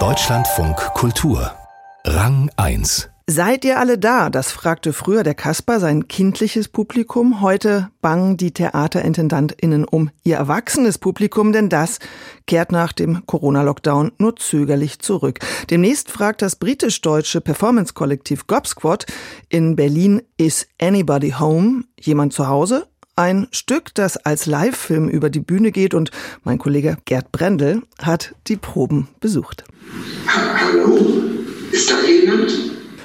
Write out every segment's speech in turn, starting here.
Deutschlandfunk Kultur Rang 1 Seid ihr alle da? Das fragte früher der Kasper sein kindliches Publikum. Heute bangen die Theaterintendantinnen um ihr erwachsenes Publikum, denn das kehrt nach dem Corona-Lockdown nur zögerlich zurück. Demnächst fragt das britisch-deutsche Performance-Kollektiv Gobsquad in Berlin, is anybody home? Jemand zu Hause? Ein Stück, das als Live-Film über die Bühne geht und mein Kollege Gerd Brendel hat die Proben besucht. Hallo? Ist da jemand?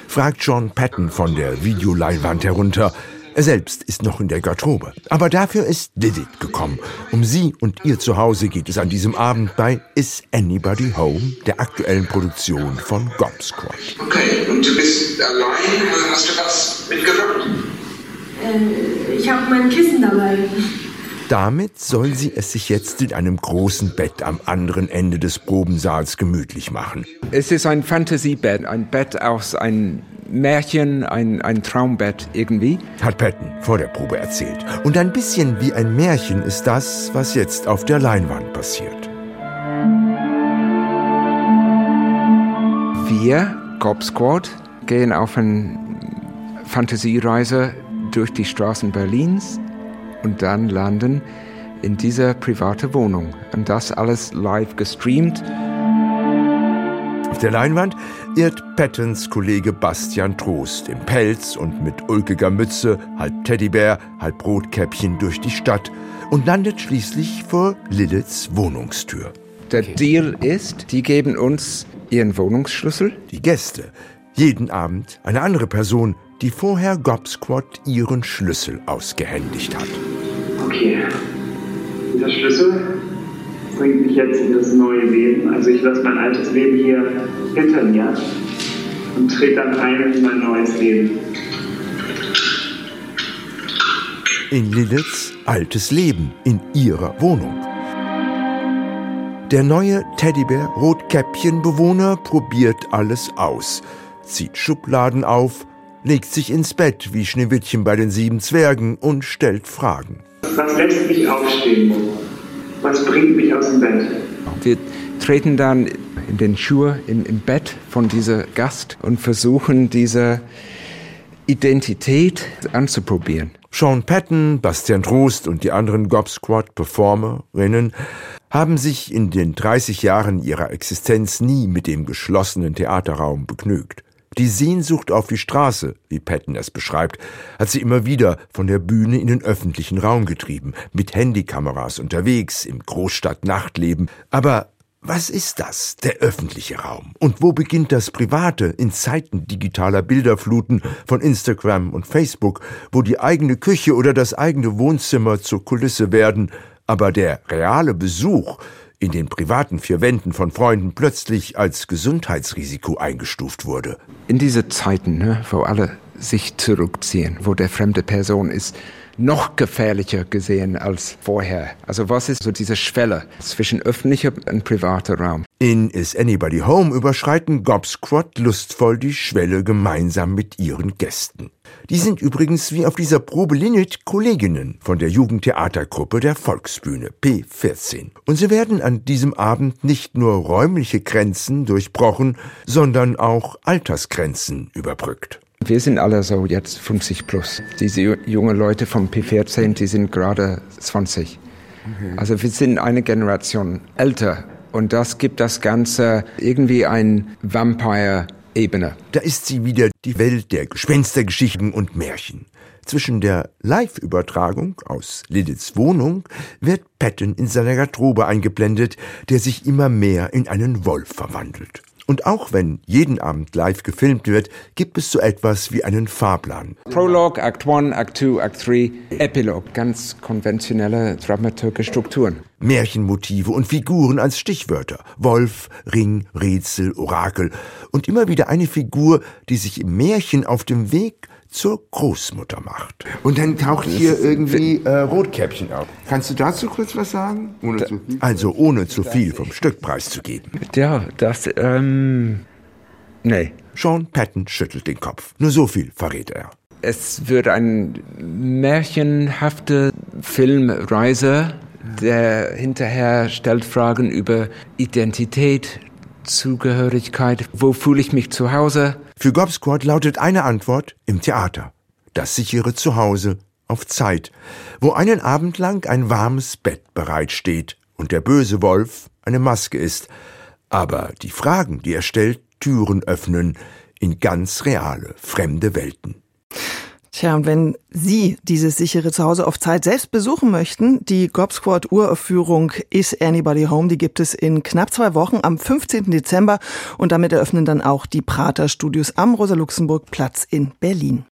fragt John Patton von der Videoleinwand herunter. Er selbst ist noch in der Garderobe. Aber dafür ist Didit gekommen. Um sie und ihr Zuhause geht es an diesem Abend bei Is Anybody Home, der aktuellen Produktion von Gob Squad. Okay, und du bist allein? Hast du was mitgebracht? Äh, ich habe mein Kissen dabei. Damit soll sie es sich jetzt in einem großen Bett am anderen Ende des Probensaals gemütlich machen. Es ist ein Fantasiebett, ein Bett aus einem Märchen, ein, ein Traumbett irgendwie. Hat Patton vor der Probe erzählt. Und ein bisschen wie ein Märchen ist das, was jetzt auf der Leinwand passiert. Wir, Gob Squad, gehen auf eine Fantasiereise durch die Straßen Berlins und dann landen in dieser private Wohnung. Und das alles live gestreamt. Auf der Leinwand irrt Pattons Kollege Bastian Trost im Pelz und mit ulkiger Mütze, halb Teddybär, halb Rotkäppchen durch die Stadt und landet schließlich vor Liliths Wohnungstür. Der Deal ist, die geben uns ihren Wohnungsschlüssel. Die Gäste, jeden Abend eine andere Person, die vorher Gobsquad ihren Schlüssel ausgehändigt hat. Okay, dieser Schlüssel bringt mich jetzt in das neue Leben. Also ich lasse mein altes Leben hier hinter mir und trete dann ein in mein neues Leben. In Liliths altes Leben, in ihrer Wohnung. Der neue Teddybär-Rotkäppchen-Bewohner probiert alles aus, zieht Schubladen auf, legt sich ins Bett wie Schneewittchen bei den sieben Zwergen und stellt Fragen. Was lässt mich aufstehen? Was bringt mich aus dem Bett? Wir treten dann in den Schuhe im, im Bett von dieser Gast und versuchen diese Identität anzuprobieren. Sean Patton, Bastian Trost und die anderen Gob Squad Performerinnen haben sich in den 30 Jahren ihrer Existenz nie mit dem geschlossenen Theaterraum begnügt. Die Sehnsucht auf die Straße, wie Patton es beschreibt, hat sie immer wieder von der Bühne in den öffentlichen Raum getrieben, mit Handykameras unterwegs, im Großstadt-Nachtleben. Aber was ist das, der öffentliche Raum? Und wo beginnt das Private in Zeiten digitaler Bilderfluten von Instagram und Facebook, wo die eigene Küche oder das eigene Wohnzimmer zur Kulisse werden, aber der reale Besuch in den privaten vier Wänden von Freunden plötzlich als Gesundheitsrisiko eingestuft wurde. In diese Zeiten, ne, wo alle sich zurückziehen, wo der fremde Person ist noch gefährlicher gesehen als vorher. Also was ist so diese Schwelle zwischen öffentlicher und privater Raum? In Is Anybody Home überschreiten Gob Squad lustvoll die Schwelle gemeinsam mit ihren Gästen. Die sind übrigens wie auf dieser Probe Linnet Kolleginnen von der Jugendtheatergruppe der Volksbühne P14. Und sie werden an diesem Abend nicht nur räumliche Grenzen durchbrochen, sondern auch Altersgrenzen überbrückt. Wir sind alle so jetzt 50 plus. Diese jungen Leute vom P14, die sind gerade 20. Okay. Also wir sind eine Generation älter und das gibt das Ganze irgendwie ein Vampire Ebene. Da ist sie wieder die Welt der Gespenstergeschichten und Märchen. Zwischen der Live-Übertragung aus Liliths Wohnung wird Patton in seiner Garderobe eingeblendet, der sich immer mehr in einen Wolf verwandelt. Und auch wenn jeden Abend live gefilmt wird, gibt es so etwas wie einen Fahrplan. Prolog, Act 1, Act 2, Act 3, Epilog. Ganz konventionelle dramaturgische Strukturen. Märchenmotive und Figuren als Stichwörter. Wolf, Ring, Rätsel, Orakel. Und immer wieder eine Figur, die sich im Märchen auf dem Weg zur Großmutter macht. Und dann taucht hier irgendwie äh, Rotkäppchen auf. Kannst du dazu kurz was sagen? Ohne zu viel? Also ohne zu viel vom Stückpreis zu geben. Ja, das, ähm, nee. Sean Patton schüttelt den Kopf. Nur so viel verrät er. Es wird eine märchenhafte Filmreise Der hinterher stellt Fragen über Identität, Zugehörigkeit, wo fühle ich mich zu Hause. Für Gob lautet eine Antwort im Theater. Das sichere Zuhause auf Zeit, wo einen Abend lang ein warmes Bett bereitsteht und der böse Wolf eine Maske ist, aber die Fragen, die er stellt, Türen öffnen in ganz reale, fremde Welten. Tja, und wenn Sie dieses sichere Zuhause auf Zeit selbst besuchen möchten, die Gob Squad Uraufführung Is Anybody Home, die gibt es in knapp zwei Wochen am 15. Dezember und damit eröffnen dann auch die Prater Studios am Rosa-Luxemburg-Platz in Berlin.